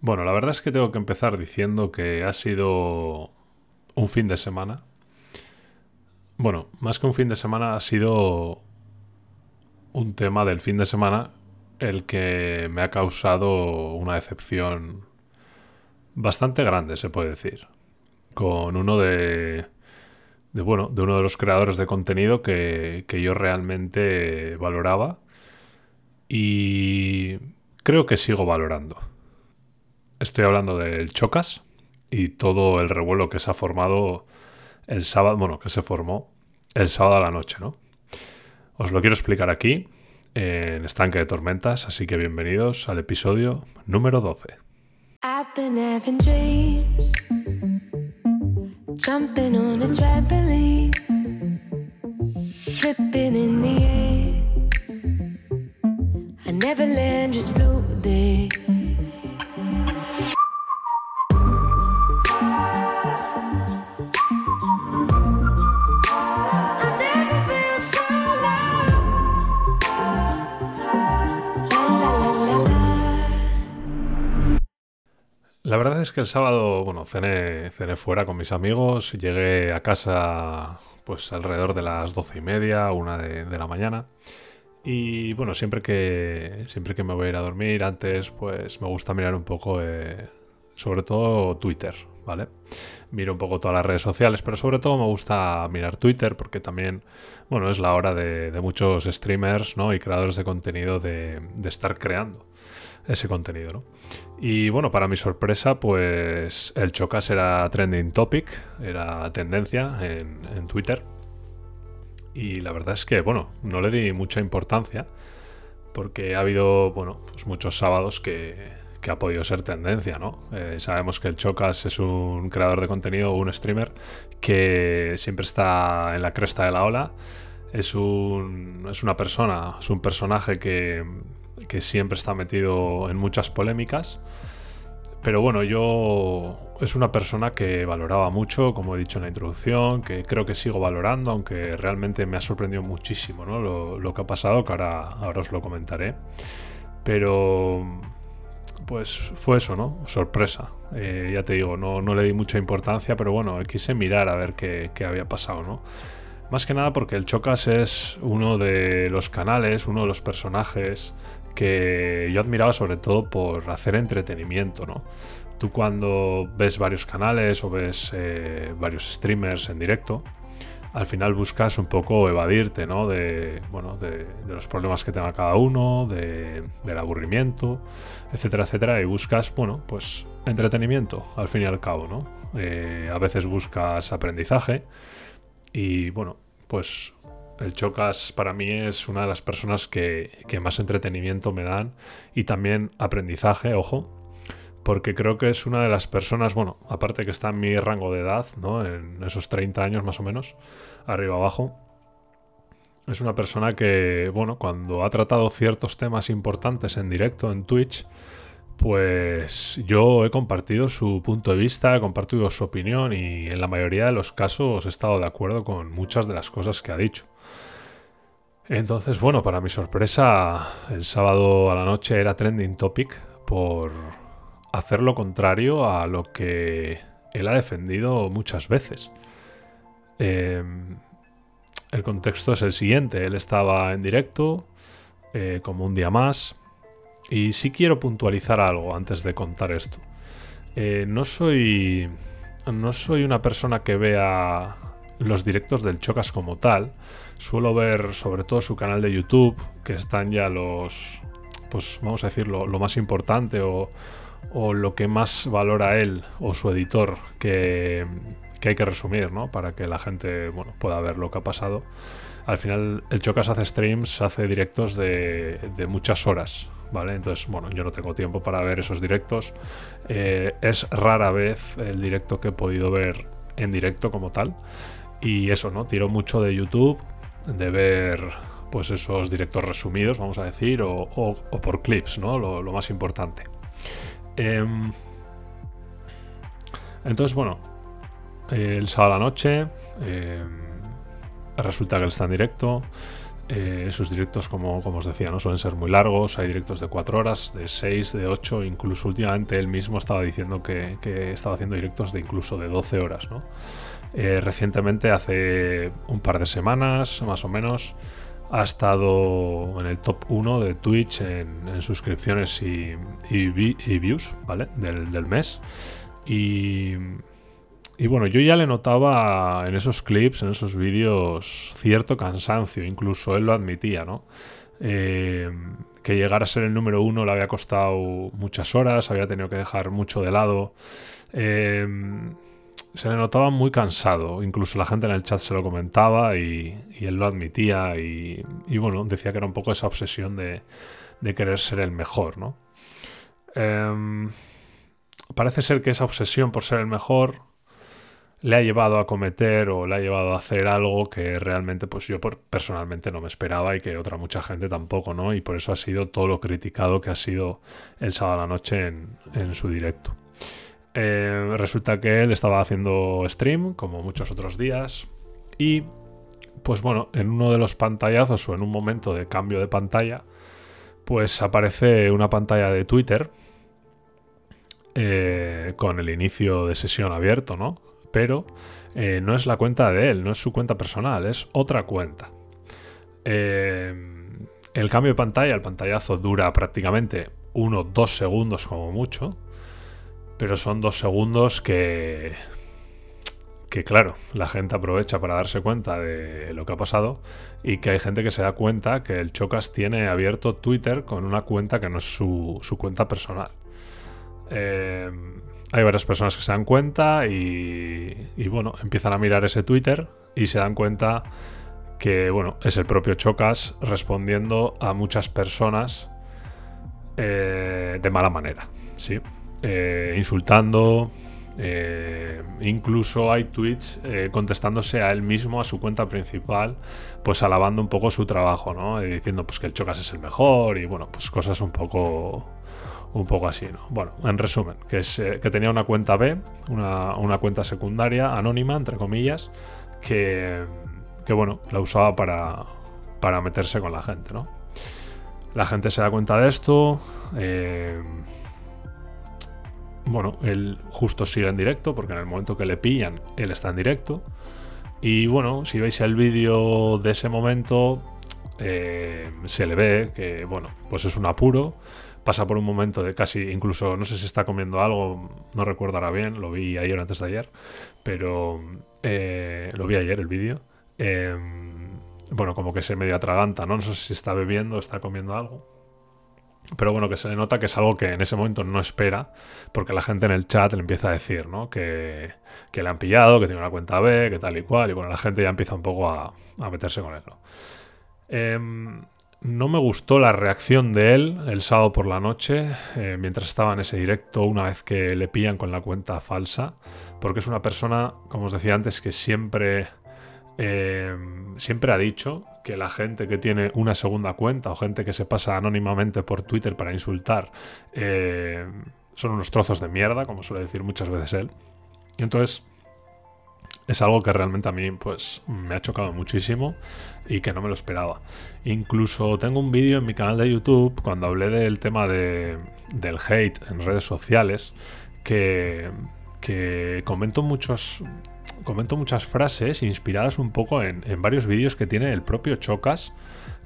Bueno, la verdad es que tengo que empezar diciendo que ha sido un fin de semana. Bueno, más que un fin de semana ha sido un tema del fin de semana el que me ha causado una decepción bastante grande, se puede decir. Con uno de, de bueno, de uno de los creadores de contenido que, que yo realmente valoraba y creo que sigo valorando. Estoy hablando del Chocas y todo el revuelo que se ha formado el sábado, bueno, que se formó el sábado a la noche, ¿no? Os lo quiero explicar aquí, en Estanque de Tormentas, así que bienvenidos al episodio número 12. I've been jumping on a trampoline, flipping in el sábado, bueno, cené, cené fuera con mis amigos, llegué a casa pues alrededor de las doce y media, una de, la mañana. Y bueno, siempre que, siempre que me voy a ir a dormir antes, pues me gusta mirar un poco, eh, sobre todo Twitter, ¿vale? Miro un poco todas las redes sociales, pero sobre todo me gusta mirar Twitter porque también, bueno, es la hora de, muchos streamers, ¿no? Y creadores de contenido de estar creando ese contenido, ¿no? Y bueno, para mi sorpresa, pues el Chocas era trending topic, era tendencia en, Twitter. Y la verdad es que, bueno, no le di mucha importancia porque ha habido, bueno, pues muchos sábados que, que ha podido ser tendencia, ¿no? Eh, sabemos que el Chocas es un creador de contenido, un streamer que siempre está en la cresta de la ola. Es, un, es una persona, es un personaje que, que siempre está metido en muchas polémicas. Pero bueno, yo es una persona que valoraba mucho, como he dicho en la introducción, que creo que sigo valorando, aunque realmente me ha sorprendido muchísimo ¿no? lo, que ha pasado, que ahora, ahora os lo comentaré. Pero pues fue eso, ¿no? Sorpresa. Eh, ya te digo, no, no, le di mucha importancia, pero bueno, quise mirar a ver qué, qué había pasado, ¿no? Más que nada porque el Chocas es uno de los canales, uno de los personajes que yo admiraba sobre todo por hacer entretenimiento, ¿no? Tú cuando ves varios canales o ves eh, varios streamers en directo, al final buscas un poco evadirte, ¿no? De, bueno, de, los problemas que tenga cada uno, de, del aburrimiento, etcétera, etcétera, y buscas, bueno, pues entretenimiento, al fin y al cabo, ¿no? Eh, a veces buscas aprendizaje y, bueno, pues el Chocas para mí es una de las personas que, más entretenimiento me dan y también aprendizaje, ojo, porque creo que es una de las personas, bueno, aparte que está en mi rango de edad, ¿no? En esos 30 años más o menos, arriba abajo, es una persona que, bueno, cuando ha tratado ciertos temas importantes en directo en Twitch, pues yo he compartido su punto de vista, he compartido su opinión y en la mayoría de los casos he estado de acuerdo con muchas de las cosas que ha dicho. Entonces, bueno, para mi sorpresa, el sábado a la noche era trending topic por hacer lo contrario a lo que él ha defendido muchas veces. Em, el contexto es el siguiente, él estaba en directo, eh, como un día más, y sí quiero puntualizar algo antes de contar esto. Eh, no soy. No soy una persona que vea los directos del Chocas como tal. Suelo ver sobre todo su canal de YouTube, que están ya los, pues vamos a decir, lo, más importante o, o, lo que más valora él o su editor que, que, hay que resumir, ¿no? Para que la gente, bueno, pueda ver lo que ha pasado. Al final, el Chocas hace streams, hace directos de, de muchas horas, ¿vale? Entonces, bueno, yo no tengo tiempo para ver esos directos. Eh, es rara vez el directo que he podido ver en directo como tal. Y eso, ¿no? Tiro mucho de YouTube, de ver pues esos directos resumidos, vamos a decir, o, por clips, ¿no? Lo, más importante. Em, entonces, bueno, el sábado a la noche, em, resulta que él está en directo. Eh, sus directos, como, como, os decía, no suelen ser muy largos. Hay directos de 4 horas, de 6, de 8. Incluso últimamente él mismo estaba diciendo que, estaba haciendo directos de incluso de 12 horas. ¿no? Eh, recientemente, hace un par de semanas más o menos, ha estado en el top 1 de Twitch en, suscripciones y, views ¿vale? del, del mes. Y, y bueno, yo ya le notaba en esos clips, en esos vídeos, cierto cansancio, incluso él lo admitía, ¿no? Eh, que llegar a ser el número uno le había costado muchas horas, había tenido que dejar mucho de lado. Eh, se le notaba muy cansado, incluso la gente en el chat se lo comentaba y, él lo admitía y, bueno, decía que era un poco esa obsesión de, querer ser el mejor, ¿no? Eh, parece ser que esa obsesión por ser el mejor le ha llevado a cometer o le ha llevado a hacer algo que realmente pues yo personalmente no me esperaba y que otra mucha gente tampoco, ¿no? Y por eso ha sido todo lo criticado que ha sido el sábado a la noche en, su directo. Eh, resulta que él estaba haciendo stream, como muchos otros días, y pues bueno, en uno de los pantallazos o en un momento de cambio de pantalla, pues aparece una pantalla de Twitter eh, con el inicio de sesión abierto, ¿no? Pero eh, no es la cuenta de él, no es su cuenta personal, es otra cuenta. Eh, el cambio de pantalla, el pantallazo dura prácticamente uno, dos segundos como mucho, pero son dos segundos que, que claro, la gente aprovecha para darse cuenta de lo que ha pasado y que hay gente que se da cuenta que el Chocas tiene abierto Twitter con una cuenta que no es su, su cuenta personal. Eh, hay varias personas que se dan cuenta y, bueno, empiezan a mirar ese Twitter y se dan cuenta que bueno, es el propio Chocas respondiendo a muchas personas eh, de mala manera, ¿sí? Eh, insultando, eh, incluso hay tweets contestándose a él mismo, a su cuenta principal, pues alabando un poco su trabajo, ¿no? diciendo pues que el Chocas es el mejor y bueno, pues cosas un poco un poco así, ¿no? Bueno, en resumen, que, eh, tenía una cuenta B, una, cuenta secundaria, anónima, entre comillas, que, que bueno, la usaba para, para meterse con la gente, ¿no? La gente se da cuenta de esto. Eh, bueno, él justo sigue en directo, porque en el momento que le pillan, él está en directo. Y bueno, si veis el vídeo de ese momento, eh, se le ve que, bueno, pues es un apuro pasa por un momento de casi, incluso no sé si está comiendo algo, no recuerdo ahora bien, lo vi ayer antes de ayer, pero eh, lo vi ayer el vídeo. Em, bueno, como que se medio atraganta, ¿no? No sé si está bebiendo, está comiendo algo. Pero bueno, que se le nota que es algo que en ese momento no espera, porque la gente en el chat le empieza a decir, ¿no? Que, que le han pillado, que tiene una cuenta B, que tal y cual, y bueno, la gente ya empieza un poco a, meterse con él. Em, no me gustó la reacción de él el sábado por la noche, eh, mientras estaba en ese directo, una vez que le pillan con la cuenta falsa, porque es una persona, como os decía antes, que siempre, eh, siempre ha dicho que la gente que tiene una segunda cuenta o gente que se pasa anónimamente por Twitter para insultar eh, son unos trozos de mierda, como suele decir muchas veces él. Y entonces es algo que realmente a mí pues me ha chocado muchísimo y que no me lo esperaba. Incluso tengo un vídeo en mi canal de YouTube cuando hablé del tema de, del hate en redes sociales que, que comento muchos comento muchas frases inspiradas un poco en, varios vídeos que tiene el propio Chocas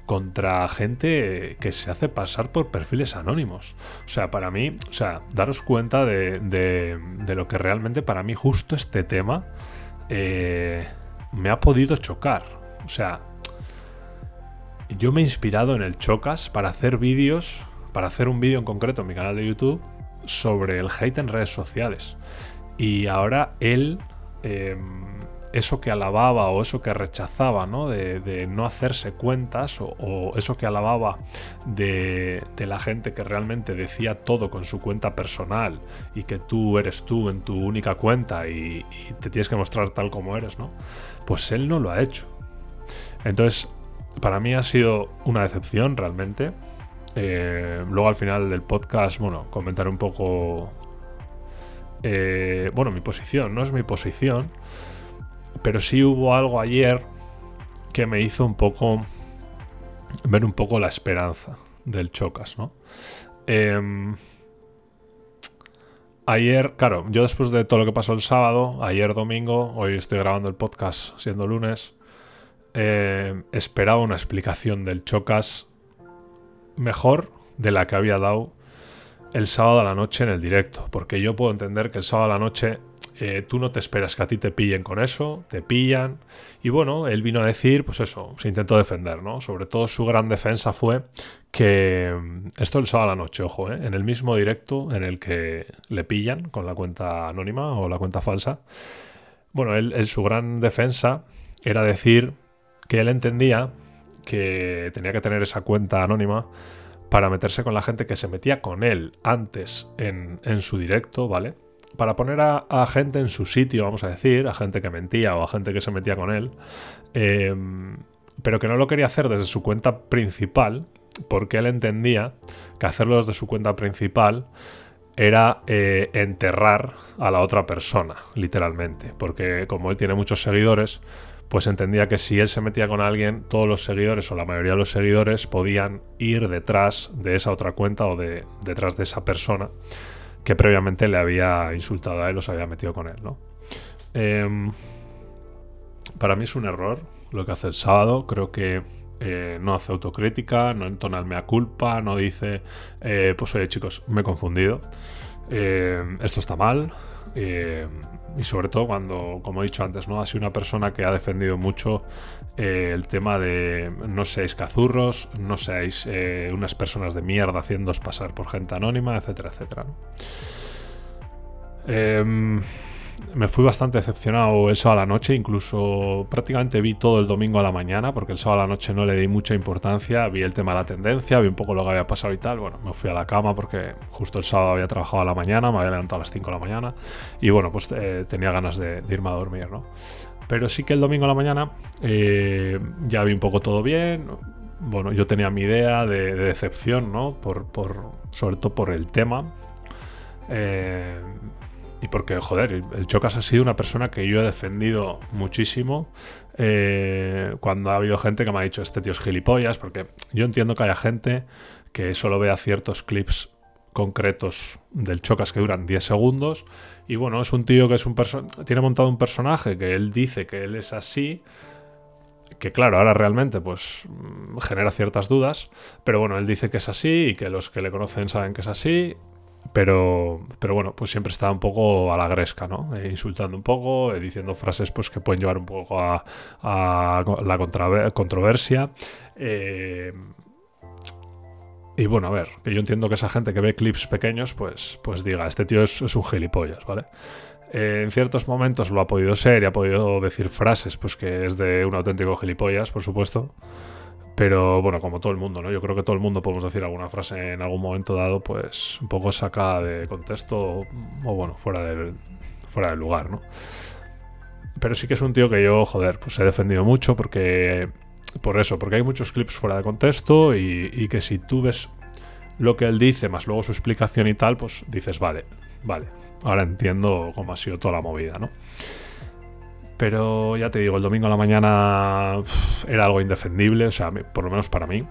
contra gente que se hace pasar por perfiles anónimos. O sea, para mí, o sea, daros cuenta de, de lo que realmente para mí justo este tema eh, me ha podido chocar. O sea, yo me he inspirado en el Chocas para hacer vídeos, para hacer un vídeo en concreto en mi canal de YouTube sobre el hate en redes sociales. Y ahora él em, eso que alababa o eso que rechazaba, ¿no? De, no hacerse cuentas o, eso que alababa de, la gente que realmente decía todo con su cuenta personal y que tú eres tú en tu única cuenta y, te tienes que mostrar tal como eres, ¿no? Pues él no lo ha hecho. Entonces, para mí ha sido una decepción realmente. Eh, luego al final del podcast, bueno, comentaré un poco... Eh, bueno, mi posición, no es mi posición, pero sí hubo algo ayer que me hizo un poco ver un poco la esperanza del Chocas, ¿no? Em, ayer, claro, yo después de todo lo que pasó el sábado, ayer domingo, hoy estoy grabando el podcast siendo lunes, em, esperaba una explicación del Chocas mejor de la que había dado el sábado a la noche en el directo, porque yo puedo entender que el sábado a la noche eh, tú no te esperas que a ti te pillen con eso, te pillan. Y bueno, él vino a decir, pues eso, se intentó defender, ¿no? Sobre todo su gran defensa fue que mm, esto el sábado a la noche, ojo, ¿eh? en el mismo directo en el que le pillan con la cuenta anónima o la cuenta falsa. Bueno, él, su gran defensa era decir que él entendía que tenía que tener esa cuenta anónima para meterse con la gente que se metía con él antes en, en su directo, ¿vale? Para poner a, gente en su sitio, vamos a decir, a gente que mentía o a gente que se metía con él, em, pero que no lo quería hacer desde su cuenta principal, porque él entendía que hacerlo desde su cuenta principal era eh, enterrar a la otra persona, literalmente, porque como él tiene muchos seguidores, pues entendía que si él se metía con alguien, todos los seguidores o la mayoría de los seguidores podían ir detrás de esa otra cuenta o de, detrás de esa persona que previamente le había insultado a él o se había metido con él, ¿no? Em, para mí es un error lo que hace el sábado. Creo que eh, no hace autocrítica, no entona el mea culpa, no dice, eh, pues oye chicos, me he confundido. Em, esto está mal. Em, y sobre todo cuando, como he dicho antes, ¿no? Ha sido una persona que ha defendido mucho eh, el tema de no seáis cazurros, no seáis eh, unas personas de mierda haciéndoos pasar por gente anónima, etcétera, etcétera. Em, me fui bastante decepcionado el sábado a la noche, incluso prácticamente vi todo el domingo a la mañana, porque el sábado a la noche no le di mucha importancia, vi el tema de la tendencia, vi un poco lo que había pasado y tal, bueno, me fui a la cama porque justo el sábado había trabajado a la mañana, me había levantado a las 5 de la mañana y bueno, pues eh, tenía ganas de, irme a dormir, ¿no? Pero sí que el domingo a la mañana eh, ya vi un poco todo bien. Bueno, yo tenía mi idea de, decepción, ¿no? Por, sobre todo por el tema. Eh, y porque, joder, el Chocas ha sido una persona que yo he defendido muchísimo. Eh, cuando ha habido gente que me ha dicho, este tío es gilipollas, porque yo entiendo que haya gente que solo vea ciertos clips concretos del Chocas que duran 10 segundos. Y bueno, es un tío que es un tiene montado un personaje que él dice que él es así. Que claro, ahora realmente pues mm, genera ciertas dudas. Pero bueno, él dice que es así y que los que le conocen saben que es así. Pero, pero bueno, pues siempre está un poco a la gresca, ¿no? Eh, insultando un poco, eh, diciendo frases pues que pueden llevar un poco a, a la controversia. Eh, y bueno, a ver, que yo entiendo que esa gente que ve clips pequeños, pues, pues diga, este tío es, un gilipollas, ¿vale? En ciertos momentos lo ha podido ser y ha podido decir frases, pues que es de un auténtico gilipollas, por supuesto. Pero bueno, como todo el mundo, ¿no? Yo creo que todo el mundo podemos decir alguna frase en algún momento dado, pues un poco sacada de contexto o, bueno, fuera del, fuera del lugar, ¿no? Pero sí que es un tío que yo, joder, pues he defendido mucho porque por eso, porque hay muchos clips fuera de contexto y, que si tú ves lo que él dice, más luego su explicación y tal, pues dices, vale, vale, ahora entiendo cómo ha sido toda la movida, ¿no? Pero ya te digo, el domingo a la mañana era algo indefendible, o sea, por lo menos para mí.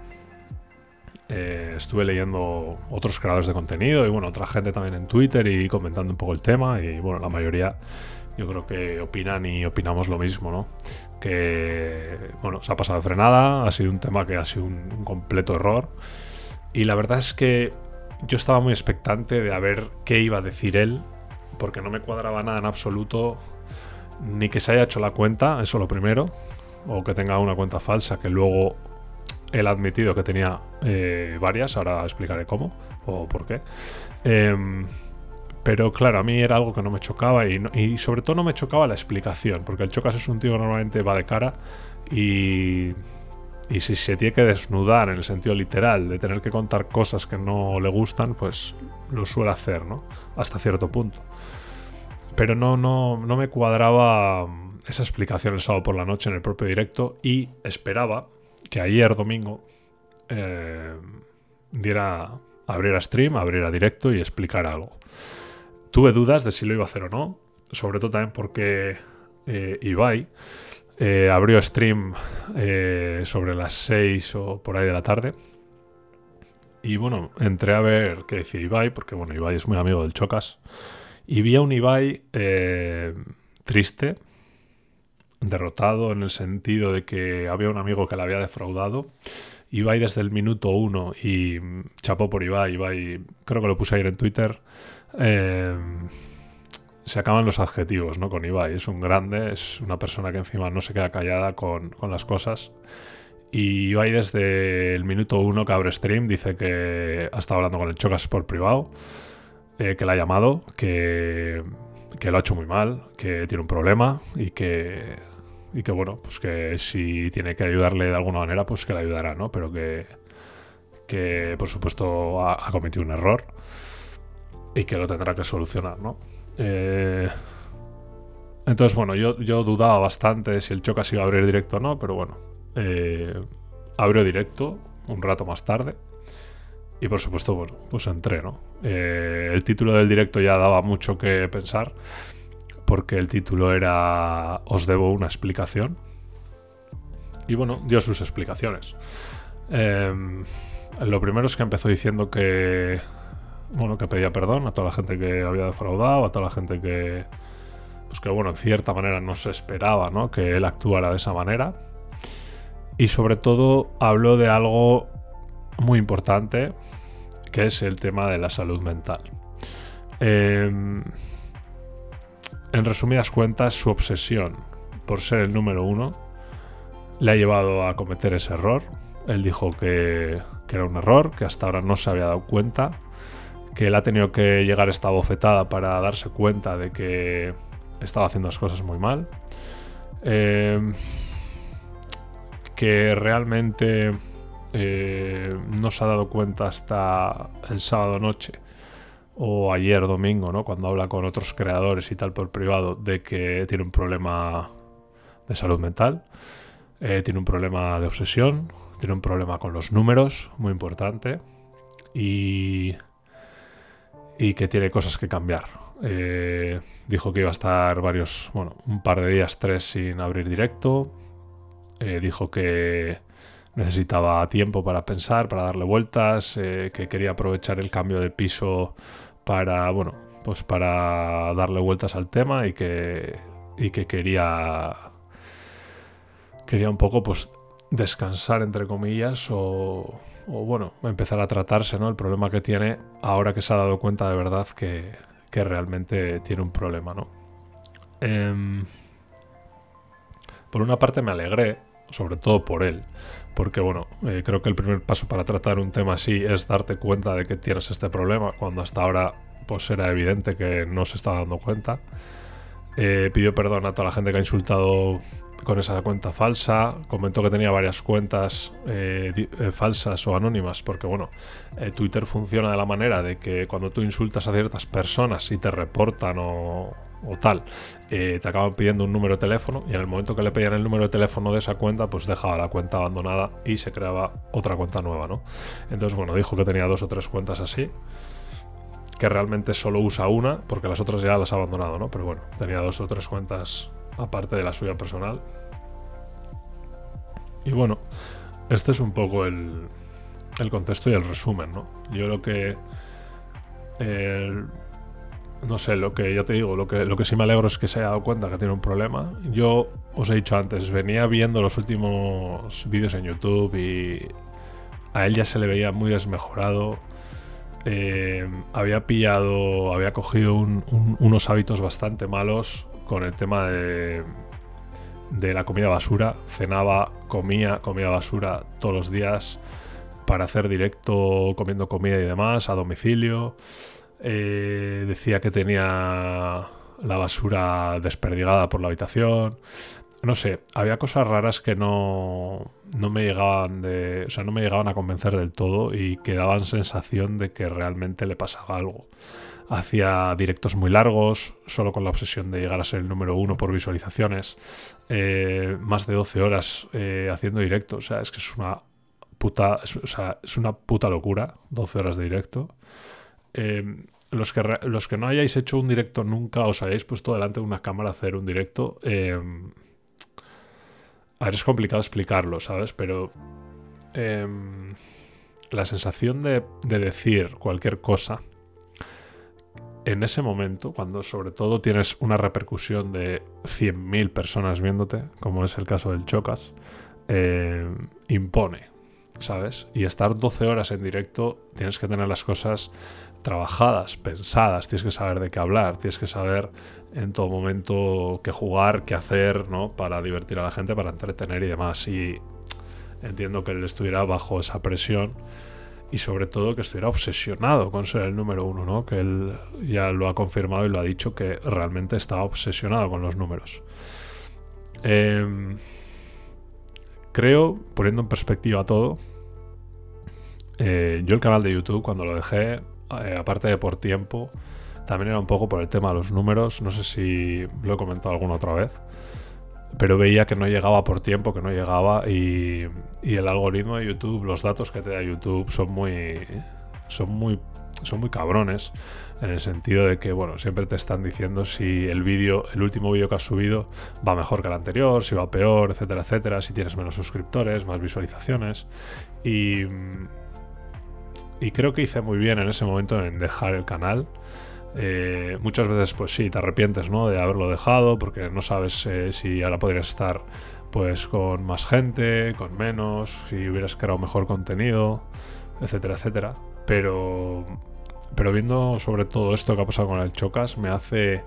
Eh, estuve leyendo otros creadores de contenido y bueno, otra gente también en Twitter y comentando un poco el tema y bueno, la mayoría yo creo que opinan y opinamos lo mismo, ¿no? Que, bueno, se ha pasado de frenada, ha sido un tema que ha sido un, completo error. Y la verdad es que yo estaba muy expectante de a ver qué iba a decir él, porque no me cuadraba nada en absoluto, ni que se haya hecho la cuenta, eso lo primero, o que tenga una cuenta falsa, que luego él ha admitido que tenía eh, varias, ahora explicaré cómo o por qué. Eh, pero claro, a mí era algo que no me chocaba y, sobre todo no me chocaba la explicación, porque el Chocas es un tío que normalmente va de cara y, y si se tiene que desnudar en el sentido literal, de tener que contar cosas que no le gustan, pues lo suele hacer, ¿no? Hasta cierto punto. Pero no, no, no me cuadraba esa explicación el sábado por la noche en el propio directo y esperaba que ayer domingo eh, diera, abriera stream, abriera directo y explicara algo. Tuve dudas de si lo iba a hacer o no, sobre todo también porque eh, Ibai eh, abrió stream eh, sobre las 6 o por ahí de la tarde. Y bueno, entré a ver qué decía Ibai, porque bueno, Ibai es muy amigo del Chocas. Y vi a un Ibai eh, triste, derrotado en el sentido de que había un amigo que le había defraudado. Ibai desde el minuto uno y chapó por Ibai. Ibai, creo que lo puse ayer en Twitter. Eh, se acaban los adjetivos, ¿no? Con Ibai. Es un grande, es una persona que encima no se queda callada con, las cosas. Y Ibai desde el minuto uno que abre stream dice que ha estado hablando con el Chocas por privado, eh, que le ha llamado, que, que lo ha hecho muy mal, que tiene un problema y que, y que bueno, pues que si tiene que ayudarle de alguna manera, pues que le ayudará, ¿no? Pero que, que por supuesto ha, ha cometido un error y que lo tendrá que solucionar, ¿no? Eh, entonces, bueno, yo, yo dudaba bastante si el Chocas iba a abrir directo o no, pero bueno, eh, abrió directo un rato más tarde. Y por supuesto, bueno, pues entré, ¿no? Eh, el título del directo ya daba mucho que pensar, porque el título era Os debo una explicación. Y bueno, dio sus explicaciones. lo primero es que empezó diciendo que bueno, que pedía perdón a toda la gente que había defraudado, a toda la gente que, pues que bueno, en cierta manera no se esperaba, ¿no? Que él actuara de esa manera. Y sobre todo habló de algo muy importante, que es el tema de la salud mental. Em, en resumidas cuentas, su obsesión por ser el número uno le ha llevado a cometer ese error. Él dijo que, era un error, que hasta ahora no se había dado cuenta que él ha tenido que llegar esta bofetada para darse cuenta de que estaba haciendo las cosas muy mal. Em, que realmente eh, no se ha dado cuenta hasta el sábado noche o ayer domingo, ¿no? Cuando habla con otros creadores y tal por privado de que tiene un problema de salud mental, eh, tiene un problema de obsesión, tiene un problema con los números, muy importante, y y que tiene cosas que cambiar. Eh, dijo que iba a estar varios, bueno, un par de días, tres sin abrir directo. Dijo que necesitaba tiempo para pensar, para darle vueltas, eh, que quería aprovechar el cambio de piso para, bueno, pues para darle vueltas al tema y que, y que quería, quería un poco, pues, descansar entre comillas o bueno, empezar a tratarse, ¿no? El problema que tiene ahora que se ha dado cuenta de verdad que, realmente tiene un problema, ¿no? Em, por una parte me alegré, sobre todo por él, porque bueno, eh, creo que el primer paso para tratar un tema así es darte cuenta de que tienes este problema, cuando hasta ahora pues era evidente que no se estaba dando cuenta. Eh, pidió perdón a toda la gente que ha insultado con esa cuenta falsa. Comentó que tenía varias cuentas eh, eh, falsas o anónimas, porque bueno, eh, Twitter funciona de la manera de que cuando tú insultas a ciertas personas y te reportan o, tal, te acaban pidiendo un número de teléfono y en el momento que le pedían el número de teléfono de esa cuenta, pues dejaba la cuenta abandonada y se creaba otra cuenta nueva, ¿no? Entonces, bueno, dijo que tenía dos o tres cuentas así que realmente solo usa una, porque las otras ya las ha abandonado, ¿no? Pero bueno, tenía dos o tres cuentas aparte de la suya personal. Y bueno, este es un poco el, el contexto y el resumen, ¿no? Yo lo que... no sé, lo que ya te digo, lo que, lo que sí me alegro es que se haya dado cuenta que tiene un problema. Yo os he dicho antes, venía viendo los últimos vídeos en YouTube y a él ya se le veía muy desmejorado. Eh, había pillado, había cogido unos hábitos bastante malos con el tema de, de la comida basura. Cenaba, comía, comía basura todos los días para hacer directo comiendo comida y demás a domicilio. Eh, decía que tenía la basura desperdigada por la habitación. No sé, había cosas raras que no, no me llegaban de. O sea, no me llegaban a convencer del todo y que daban sensación de que realmente le pasaba algo hacía directos muy largos, solo con la obsesión de llegar a ser el número uno por visualizaciones, eh, más de 12 horas eh, haciendo directo, o sea, es que es una puta, o sea, es una puta locura, 12 horas de directo. Eh, los, que, los que no hayáis hecho un directo nunca, os hayáis puesto delante de una cámara a hacer un directo, A ver, es complicado explicarlo, ¿sabes? Pero... Em, la sensación de decir cualquier cosa en ese momento, cuando sobre todo tienes una repercusión de 100.000 personas viéndote, como es el caso del Chocas, eh, impone, ¿sabes? Y estar 12 horas en directo, tienes que tener las cosas trabajadas, pensadas, tienes que saber de qué hablar, tienes que saber en todo momento qué jugar, qué hacer, ¿no? Para divertir a la gente, para entretener y demás. Y entiendo que él estuviera bajo esa presión y sobre todo que estuviera obsesionado con ser el número uno, ¿no? Que él ya lo ha confirmado y lo ha dicho que realmente estaba obsesionado con los números. Em, creo, poniendo en perspectiva todo, eh, yo el canal de YouTube cuando lo dejé, eh, aparte de por tiempo, también era un poco por el tema de los números, no sé si lo he comentado alguna otra vez pero veía que no llegaba por tiempo, que no llegaba y, el algoritmo de YouTube, los datos que te da YouTube son muy son muy son muy cabrones en el sentido de que bueno, siempre te están diciendo si el vídeo, el último vídeo que has subido va mejor que el anterior, si va peor, etcétera, etcétera, si tienes menos suscriptores, más visualizaciones. Y y creo que hice muy bien en ese momento en dejar el canal eh, muchas veces, pues sí, te arrepientes, ¿no? De haberlo dejado porque no sabes eh, si ahora podrías estar, pues, con más gente, con menos, si hubieras creado mejor contenido, etcétera, etcétera. Pero, pero viendo sobre todo esto que ha pasado con el Chocas, me hace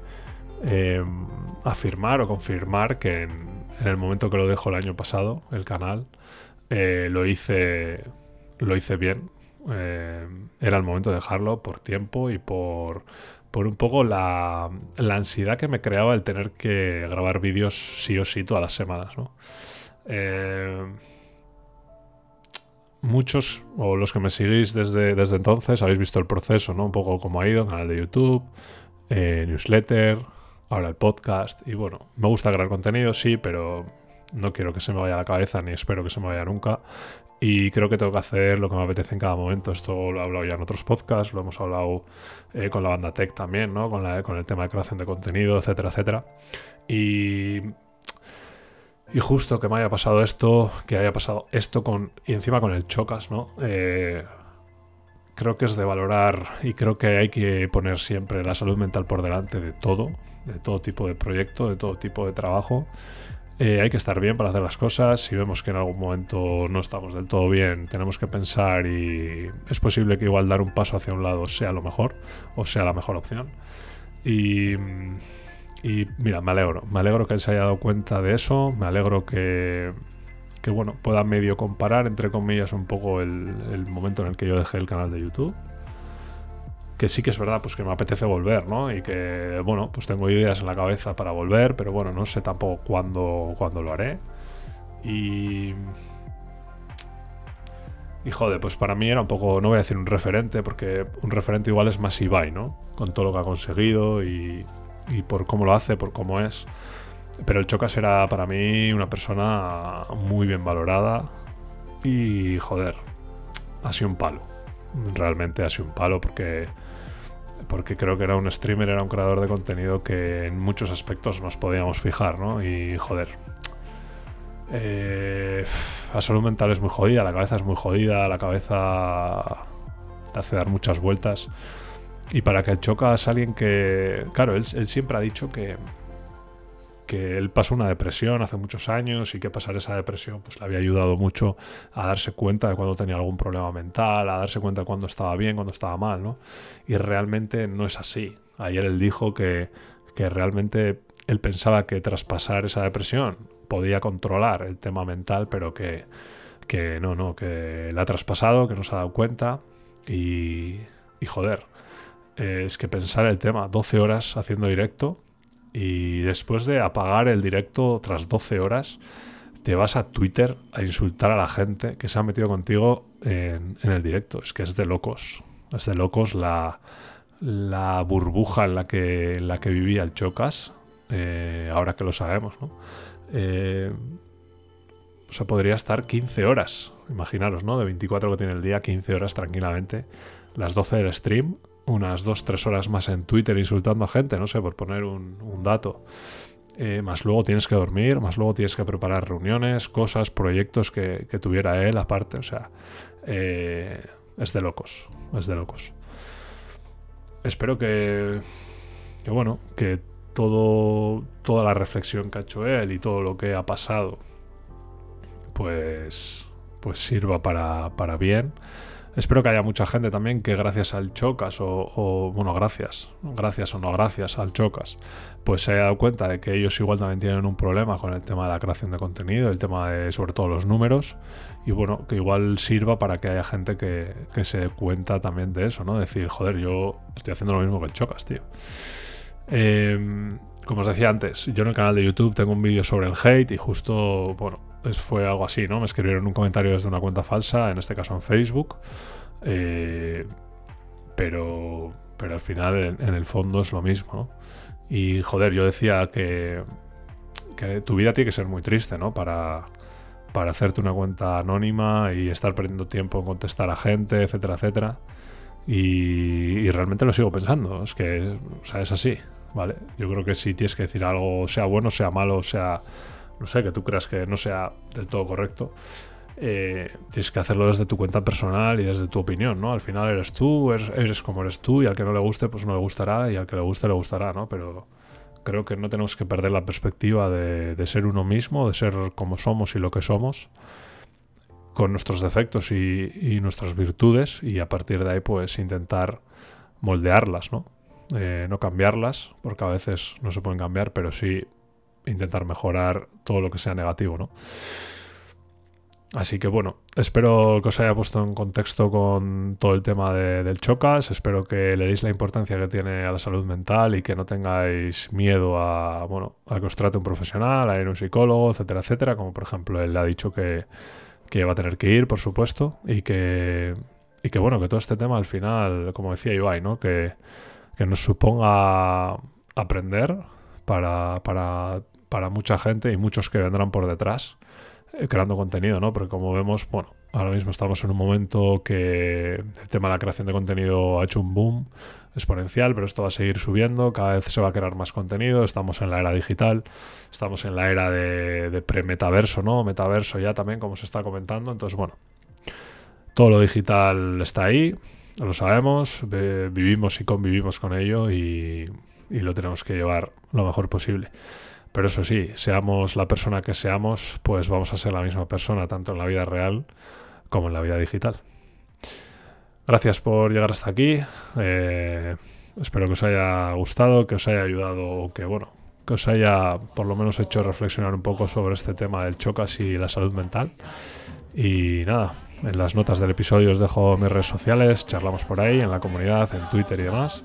em, afirmar o confirmar que en, el momento que lo dejo el año pasado, el canal, eh, lo hice, lo hice bien. Era el momento de dejarlo por tiempo y por por un poco la, ansiedad que me creaba el tener que grabar vídeos sí o sí todas las semanas, ¿no? Eh, muchos, o los que me seguís desde, desde entonces, habéis visto el proceso, ¿no? Un poco cómo ha ido, canal de YouTube, eh, newsletter, ahora el podcast. Y bueno, me gusta crear contenido, sí, pero no quiero que se me vaya a la cabeza, ni espero que se me vaya nunca. Y creo que tengo que hacer lo que me apetece en cada momento. Esto lo he hablado ya en otros podcasts, lo hemos hablado eh, con la banda Tech también, ¿no? Con, la, con el tema de creación de contenido, etcétera, etcétera. Y, justo que me haya pasado esto, que haya pasado esto con y encima con el Chocas, ¿no? Eh, creo que es de valorar y creo que hay que poner siempre la salud mental por delante de todo, de todo tipo de proyecto, de todo tipo de trabajo. Eh, hay que estar bien para hacer las cosas. Si vemos que en algún momento no estamos del todo bien, tenemos que pensar y es posible que igual dar un paso hacia un lado sea lo mejor o sea la mejor opción. Y, y mira, me alegro. Me alegro que se haya dado cuenta de eso. Me alegro que, que bueno, pueda medio comparar, entre comillas, un poco el, el momento en el que yo dejé el canal de YouTube que sí que es verdad, pues que me apetece volver, ¿no? Y que, bueno, pues tengo ideas en la cabeza para volver, pero bueno, no sé tampoco cuándo, cuándo lo haré. Y... Y joder, pues para mí era un poco, no voy a decir un referente, porque un referente igual es más Ibai, ¿no? Con todo lo que ha conseguido y, y por cómo lo hace, por cómo es. Pero el Chocas era para mí una persona muy bien valorada y, joder, ha sido un palo. Realmente ha sido un palo porque porque creo que era un streamer, era un creador de contenido que en muchos aspectos nos podíamos fijar, ¿no? Y joder. Eh, la salud mental es muy jodida, la cabeza es muy jodida, la cabeza te hace dar muchas vueltas. Y para que el chocas alguien que. Claro, él siempre ha dicho que, que él pasó una depresión hace muchos años y que pasar esa depresión pues le había ayudado mucho a darse cuenta de cuando tenía algún problema mental, a darse cuenta de cuando estaba bien, cuando estaba mal, ¿no? Y realmente no es así. Ayer él dijo que, que realmente él pensaba que tras pasar esa depresión podía controlar el tema mental, pero que, que no, no, que la ha traspasado, que no se ha dado cuenta y, y joder, es que pensar el tema 12 horas haciendo directo y después de apagar el directo tras 12 horas, te vas a Twitter a insultar a la gente que se ha metido contigo en, el directo. Es que es de locos. Es de locos la, burbuja en la que, vivía el Chocas, eh, ahora que lo sabemos, ¿no? Eh, o sea, podría estar 15 horas, imaginaros, ¿no? De 24 que tiene el día, 15 horas tranquilamente. Las 12 del stream, unas 2-3 horas más en Twitter insultando a gente, no sé, por poner un, dato. eh, más luego tienes que dormir, más luego tienes que preparar reuniones, cosas, proyectos que, tuviera él aparte. O sea, eh, es de locos, es de locos. Espero que, que bueno, que todo, toda la reflexión que ha hecho él y todo lo que ha pasado, pues, pues sirva para, para bien. Espero que haya mucha gente también que gracias al Chocas o, bueno, gracias, gracias o no gracias al Chocas, pues se haya dado cuenta de que ellos igual también tienen un problema con el tema de la creación de contenido, el tema de sobre todo los números y bueno, que igual sirva para que haya gente que, se dé cuenta también de eso, ¿no? Decir, joder, yo estoy haciendo lo mismo que el Chocas, tío. Em, como os decía antes, yo en el canal de YouTube tengo un vídeo sobre el hate y justo, bueno, fue algo así, ¿no? Me escribieron un comentario desde una cuenta falsa, en este caso en Facebook. Eh, pero, pero al final, en, el fondo, es lo mismo. Y joder, yo decía que, que tu vida tiene que ser muy triste, ¿no? Para, para hacerte una cuenta anónima y estar perdiendo tiempo en contestar a gente, etcétera, etcétera. Y, y, realmente lo sigo pensando. Es que, o sea, es así, ¿vale? Yo creo que si tienes que decir algo, sea bueno, sea malo, sea no sé, que tú creas que no sea del todo correcto, eh, tienes que hacerlo desde tu cuenta personal y desde tu opinión, ¿no? Al final eres tú, eres, como eres tú y al que no le guste, pues no le gustará y al que le guste, le gustará, ¿no? Pero creo que no tenemos que perder la perspectiva de, ser uno mismo, de ser como somos y lo que somos, con nuestros defectos y, nuestras virtudes y a partir de ahí pues intentar moldearlas, ¿no? Eh, no cambiarlas, porque a veces no se pueden cambiar, pero sí intentar mejorar todo lo que sea negativo, ¿no? Así que bueno, espero que os haya puesto en contexto con todo el tema del chocas, espero que le deis la importancia que tiene a la salud mental y que no tengáis miedo a, bueno, a que os trate un profesional, a ir a un psicólogo, etcétera, etcétera, como por ejemplo él ha dicho que, que va a tener que ir, por supuesto, y que, y que bueno, que todo este tema al final, como decía Ibai, ¿no? Que, que nos suponga aprender para, para para mucha gente y muchos que vendrán por detrás eh, creando contenido, ¿no? Porque como vemos, bueno, ahora mismo estamos en un momento que el tema de la creación de contenido ha hecho un boom exponencial, pero esto va a seguir subiendo, cada vez se va a crear más contenido, estamos en la era digital, estamos en la era de, pre-metaverso, ¿no? Metaverso ya también, como se está comentando, entonces bueno, todo lo digital está ahí, lo sabemos, vivimos y convivimos con ello y lo tenemos que llevar lo mejor posible. Pero eso sí, seamos la persona que seamos, pues vamos a ser la misma persona, tanto en la vida real como en la vida digital. Gracias por llegar hasta aquí. Eh, espero que os haya gustado, que os haya ayudado, que bueno, que os haya por lo menos hecho reflexionar un poco sobre este tema del chocas y la salud mental. Y nada, en las notas del episodio os dejo mis redes sociales, charlamos por ahí, en la comunidad, en Twitter y demás.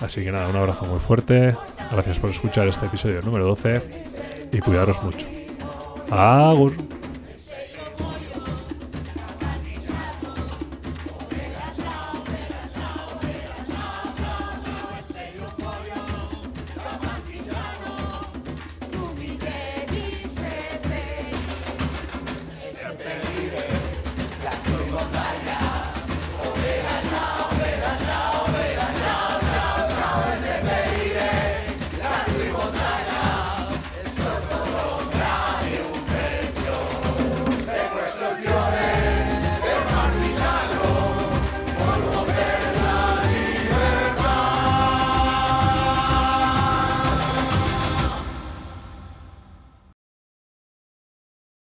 Así que nada, un abrazo muy fuerte. Gracias por escuchar este episodio número 12 y cuidaros mucho. Agur.